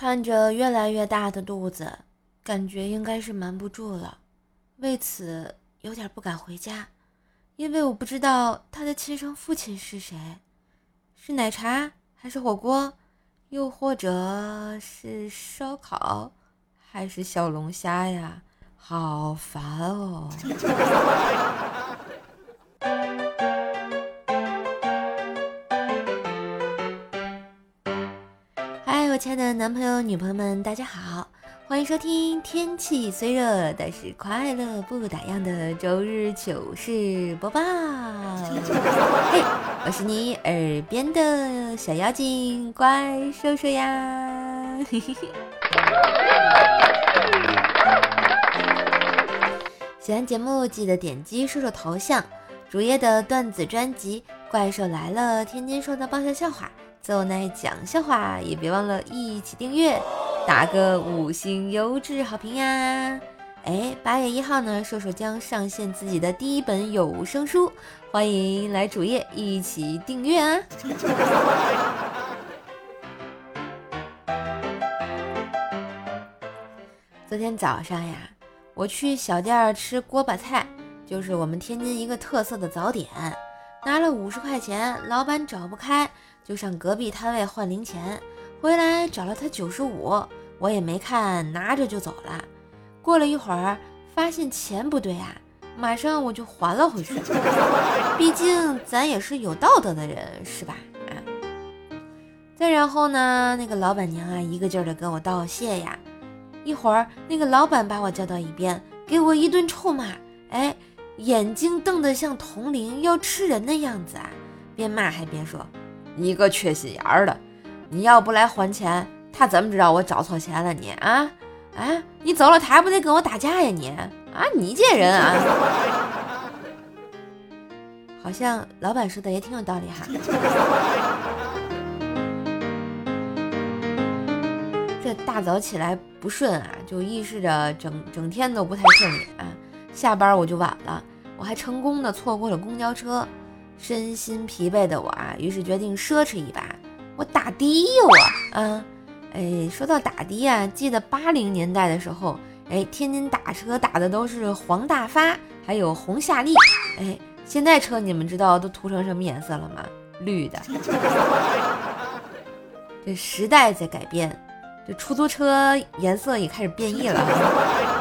看着越来越大的肚子，感觉应该是瞒不住了，为此有点不敢回家，因为我不知道他的亲生父亲是谁，是奶茶还是火锅，又或者是烧烤，还是小龙虾呀？好烦哦！亲爱的男朋友、女朋友们，大家好，欢迎收听。天气虽热，但是快乐不打烊的周日糗事播报。嘿，我是你耳边的小妖精怪兽兽呀！喜欢节目记得点击兽兽头像，主页的段子专辑《怪兽来了》，天天说的爆笑笑话。奏奶讲笑话，也别忘了一起订阅，打个五星优质好评呀！哎，八月一号呢，瘦瘦将上线自己的第一本有声书，欢迎来主页一起订阅啊！昨天早上呀，我去小店吃锅巴菜，就是我们天津一个特色的早点，拿了五十块钱，老板找不开。就上隔壁摊位换零钱，回来找了他九十五，我也没看，拿着就走了。过了一会儿，发现钱不对啊，马上我就还了回去。毕竟咱也是有道德的人，是吧？啊。再然后呢，那个老板娘啊，一个劲儿的跟我道谢呀。一会儿，那个老板把我叫到一边，给我一顿臭骂，哎，眼睛瞪得像铜铃要吃人的样子啊，边骂还边说。你个缺心眼儿的，你要不来还钱，他怎么知道我找错钱了你？啊啊！你走了，他还不得跟我打架呀？你啊，你这人啊，好像老板说的也挺有道理哈。这大早起来不顺啊，就预示着整整天都不太顺利啊。下班我就晚了，我还成功的错过了公交车。身心疲惫的我啊，于是决定奢侈一把，我打的呀我，啊，哎，说到打的啊，记得八零年代的时候，哎，天津打车打的都是黄大发，还有红夏利，哎，现在车你们知道都涂成什么颜色了吗？绿的。这时代在改变，这出租车颜色也开始变异了。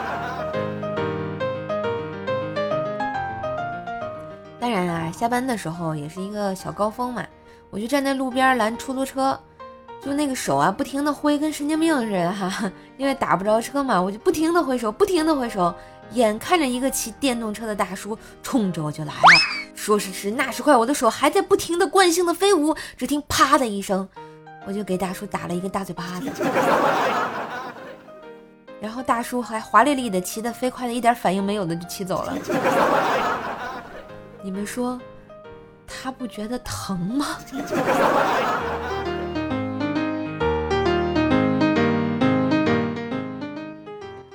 下班的时候也是一个小高峰嘛，我就站在路边拦出租车，就那个手啊，不停的挥，跟神经病似的哈。因为打不着车嘛，我就不停的挥手，不停的挥手。眼看着一个骑电动车的大叔冲着我就来了，说时迟那时快，我的手还在不停的惯性的飞舞，只听啪的一声，我就给大叔打了一个大嘴巴子。然后大叔还华丽丽的骑的飞快的，一点反应没有的就骑走了。你们说，他不觉得疼吗？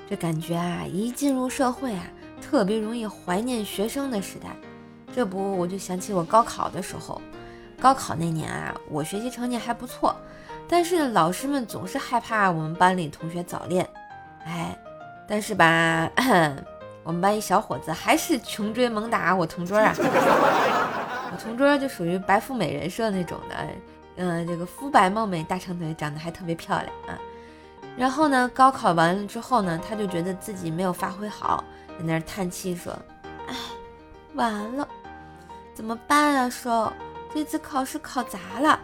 这感觉啊，一进入社会啊，特别容易怀念学生的时代。这不，我就想起我高考的时候，高考那年啊，我学习成绩还不错，但是老师们总是害怕我们班里同学早恋。哎，但是吧。我们班一小伙子还是穷追猛打我同桌啊，我同桌就属于白富美人设那种的，嗯，这个肤白貌美大长腿，长得还特别漂亮啊。然后呢，高考完了之后呢，他就觉得自己没有发挥好，在那儿叹气说：“哎，完了，怎么办啊？说这次考试考砸了。”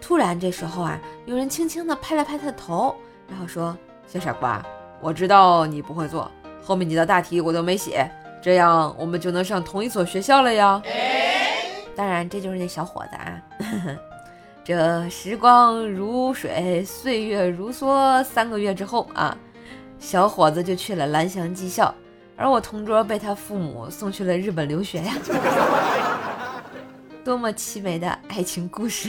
突然这时候啊，有人轻轻地拍了拍他的头，然后说：“小傻瓜，我知道你不会做。”后面几道大题我都没写，这样我们就能上同一所学校了呀。当然，这就是那小伙子啊。这时光如水，岁月如梭，三个月之后啊，小伙子就去了蓝翔技校，而我同桌被他父母送去了日本留学呀。多么凄美的爱情故事！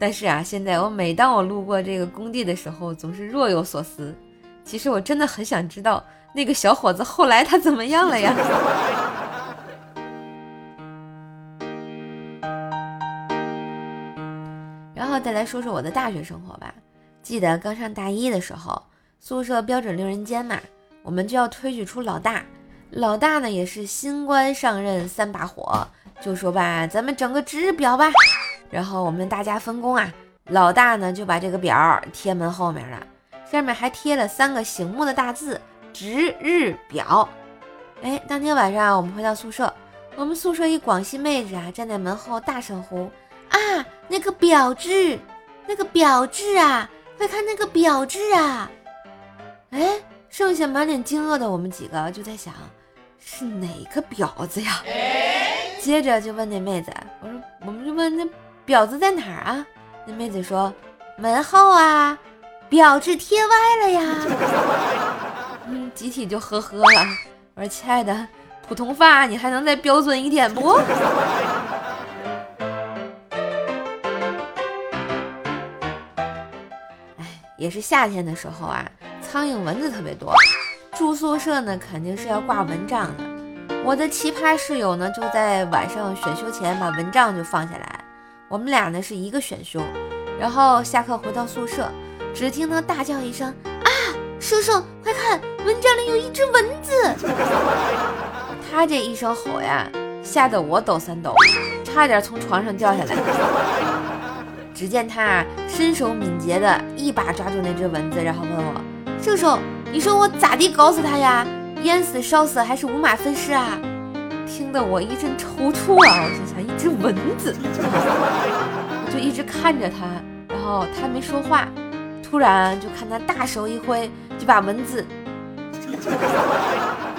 但是啊，现在我每当我路过这个工地的时候，总是若有所思。其实我真的很想知道那个小伙子后来他怎么样了呀？然后再来说说我的大学生活吧。记得刚上大一的时候，宿舍标准六人间嘛，我们就要推举出老大。老大呢也是新官上任三把火，就说吧，咱们整个值日表吧。然后我们大家分工啊，老大呢就把这个表贴门后面了，上面还贴了三个醒目的大字“值日表”。哎，当天晚上我们回到宿舍，我们宿舍一广西妹子啊站在门后大声呼：“啊，那个表志，那个表志啊！”快看那个表志啊！哎，剩下满脸惊愕的我们几个就在想，是哪个婊子呀？接着就问那妹子，我说，我们就问那婊子在哪儿啊？那妹子说门后啊，表志贴歪了呀。嗯，集体就呵呵了。我说，亲爱的，普通话你还能再标准一点不？哎也是夏天的时候啊，苍蝇蚊子特别多。住宿舍呢，肯定是要挂蚊帐的。我的奇葩室友呢，就在晚上选修前把蚊帐就放下来。我们俩呢是一个选修，然后下课回到宿舍，只听他大叫一声：“啊，叔叔，快看，蚊帐里有一只蚊子！” 他这一声吼呀，吓得我抖三抖，差点从床上掉下来。只见他身手敏捷的一把抓住那只蚊子，然后问我：“叔叔，你说我咋地搞死它呀？淹死、烧死还是五马分尸啊？”听得我一阵抽搐啊！我心想，一只蚊子，我 就一直看着他，后他没说话，突然就看他大手一挥，就把蚊子，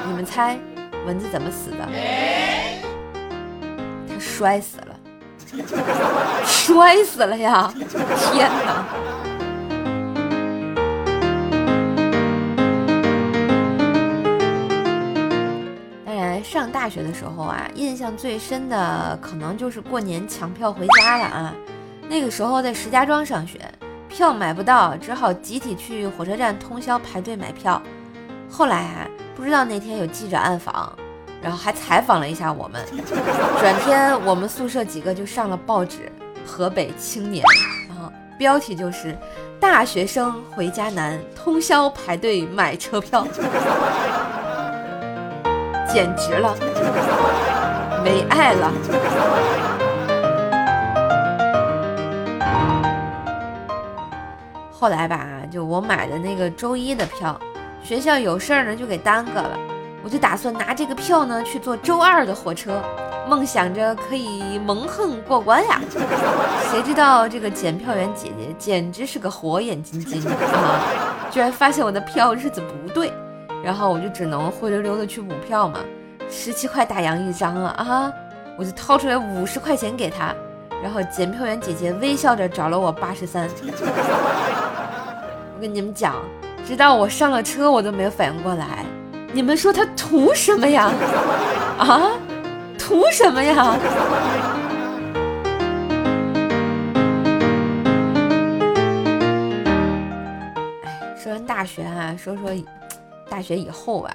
你们猜蚊子怎么死的？他摔死了。摔死了呀！天哪！当然，上大学的时候啊，印象最深的可能就是过年抢票回家了啊。那个时候在石家庄上学，票买不到，只好集体去火车站通宵排队买票。后来啊，不知道那天有记者暗访。然后还采访了一下我们，转天我们宿舍几个就上了报纸《河北青年》，啊，标题就是“大学生回家难，通宵排队买车票”，简直了，没爱了。后来吧，就我买的那个周一的票，学校有事儿呢，就给耽搁了。我就打算拿这个票呢去坐周二的火车，梦想着可以蒙混过关呀。谁知道这个检票员姐姐简直是个火眼金睛啊，居然发现我的票日子不对，然后我就只能灰溜溜的去补票嘛，十七块大洋一张啊啊！我就掏出来五十块钱给他，然后检票员姐姐微笑着找了我八十三。跟你们讲，直到我上了车，我都没有反应过来。你们说他图什么呀？啊，图什么呀？哎，说完大学啊，说说大学以后啊，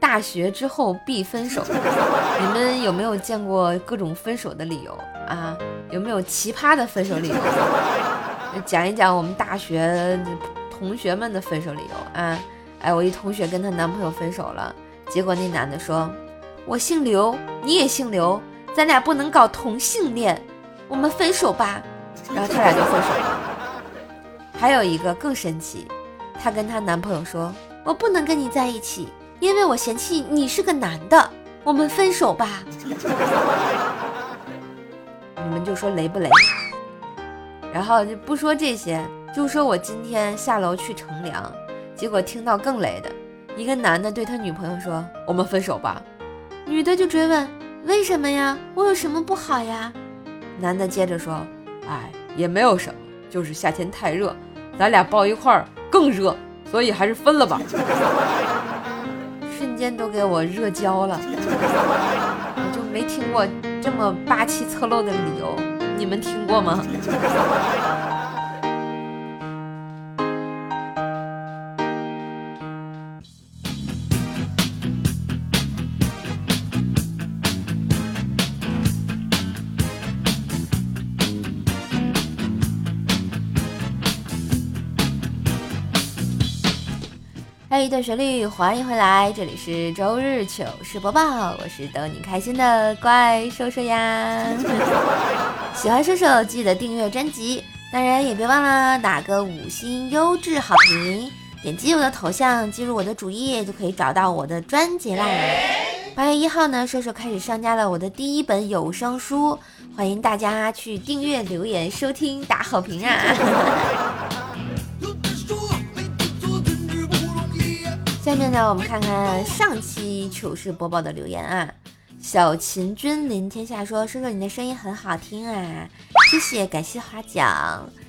大学之后必分手。你们有没有见过各种分手的理由啊？有没有奇葩的分手理由？讲一讲我们大学同学们的分手理由啊。哎，我一同学跟她男朋友分手了，结果那男的说：“我姓刘，你也姓刘，咱俩不能搞同性恋，我们分手吧。”然后他俩就分手了。还有一个更神奇，她跟她男朋友说：“我不能跟你在一起，因为我嫌弃你是个男的，我们分手吧。”你们就说雷不雷？然后就不说这些，就说我今天下楼去乘凉。结果听到更雷的，一个男的对他女朋友说：“我们分手吧。”女的就追问：“为什么呀？我有什么不好呀？”男的接着说：“哎，也没有什么，就是夏天太热，咱俩抱一块儿更热，所以还是分了吧。”瞬间都给我热焦了，我就没听过这么霸气侧漏的理由，你们听过吗？嘿，段旋律，欢迎回来，这里是周日糗事播报，我是逗你开心的怪兽兽呀。喜欢兽兽记得订阅专辑，当然也别忘了打个五星优质好评，点击我的头像进入我的主页就可以找到我的专辑啦。八月一号呢，兽兽开始上架了我的第一本有声书，欢迎大家去订阅、留言、收听、打好评啊！下面呢，我们看看上期糗事播报的留言啊。小秦君临天下说：“叔叔，你的声音很好听啊，谢谢，感谢夸奖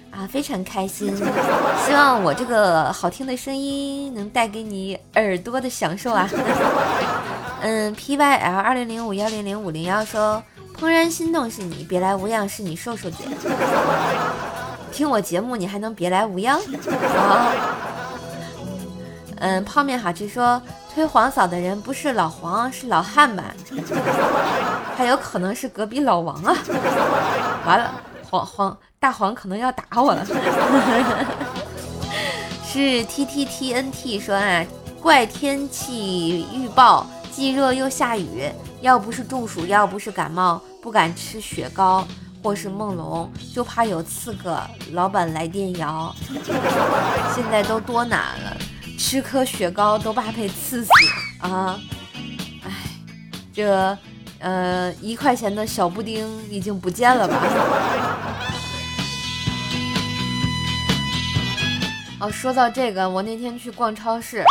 啊，非常开心。希望我这个好听的声音能带给你耳朵的享受啊。”嗯，P Y L 二零零五幺零零五零幺说：“怦然心动是你，别来无恙是你，瘦瘦姐。听我节目你还能别来无恙？啊？嗯，泡面好吃说。”推黄嫂的人不是老黄，是老汉吧？还有可能是隔壁老王啊！完了，黄黄大黄可能要打我了。是 T T T N T 说啊，怪天气预报，既热又下雨，要不是中暑，要不是感冒，不敢吃雪糕或是梦龙，就怕有刺客。老板来电摇，现在都多难了。吃颗雪糕都怕被刺死啊！哎，这呃一块钱的小布丁已经不见了吧？哦，说到这个，我那天去逛超市，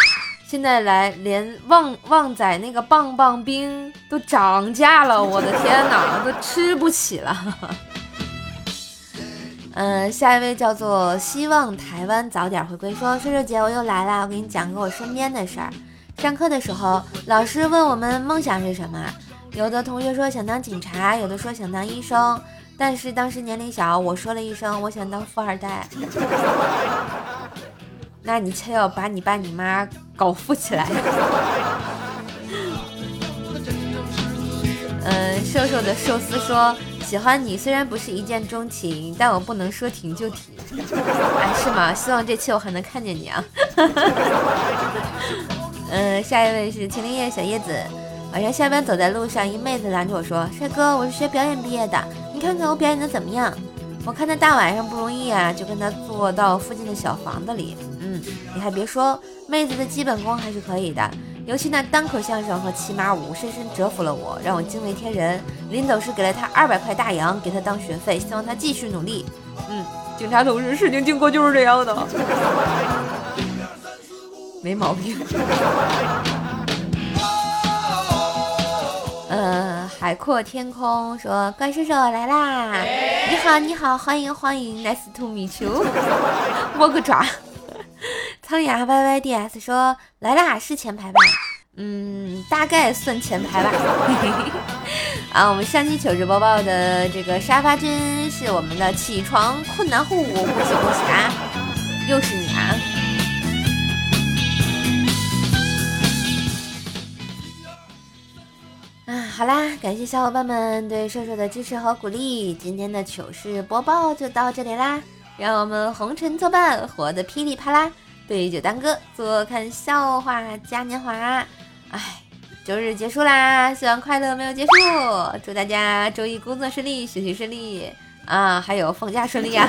现在来连旺旺仔那个棒棒冰都涨价了，我的天哪，都吃不起了。嗯，下一位叫做希望台湾早点回归，说：“叔叔姐，我又来了，我给你讲个我身边的事儿。上课的时候，老师问我们梦想是什么，有的同学说想当警察，有的说想当医生，但是当时年龄小，我说了一声我想当富二代。那你却要把你爸你妈搞富起来。嗯，瘦瘦的寿司说。”喜欢你虽然不是一见钟情，但我不能说停就停，哎，是吗？希望这期我还能看见你啊。嗯，下一位是秦林叶小叶子。晚上下班走在路上，一妹子拦着我说：“帅哥，我是学表演毕业的，你看看我表演的怎么样？”我看他大晚上不容易啊，就跟他坐到附近的小房子里。嗯，你还别说，妹子的基本功还是可以的。尤其那单口相声和骑马舞，深深折服了我，让我惊为天人。临走时给了他二百块大洋，给他当学费，希望他继续努力。嗯，警察同志，事情经过就是这样的，没毛病。呃，海阔天空说怪叔叔来啦！你好，你好，欢迎欢迎，Nice to meet you，摸个爪。苍牙 yyds 说来啦，是前排吧？嗯，大概算前排吧。啊，我们上期糗事播报的这个沙发君是我们的起床困难户，恭喜恭喜啊！又是你啊！啊，好啦，感谢小伙伴们对瘦瘦的支持和鼓励，今天的糗事播报就到这里啦，让我们红尘作伴，活得噼里啪啦。对酒当歌，坐看笑话嘉年华。哎，周日结束啦，希望快乐没有结束。祝大家周一工作顺利，学习顺利啊，还有放假顺利啊！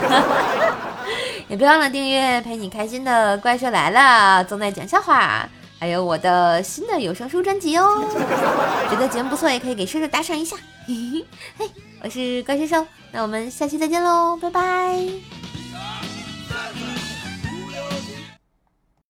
也别忘了订阅陪你开心的怪兽来了，总在讲笑话，还有我的新的有声书专辑哦。觉得节目不错，也可以给兽兽打赏一下。嘿，我是怪兽兽，那我们下期再见喽，拜拜。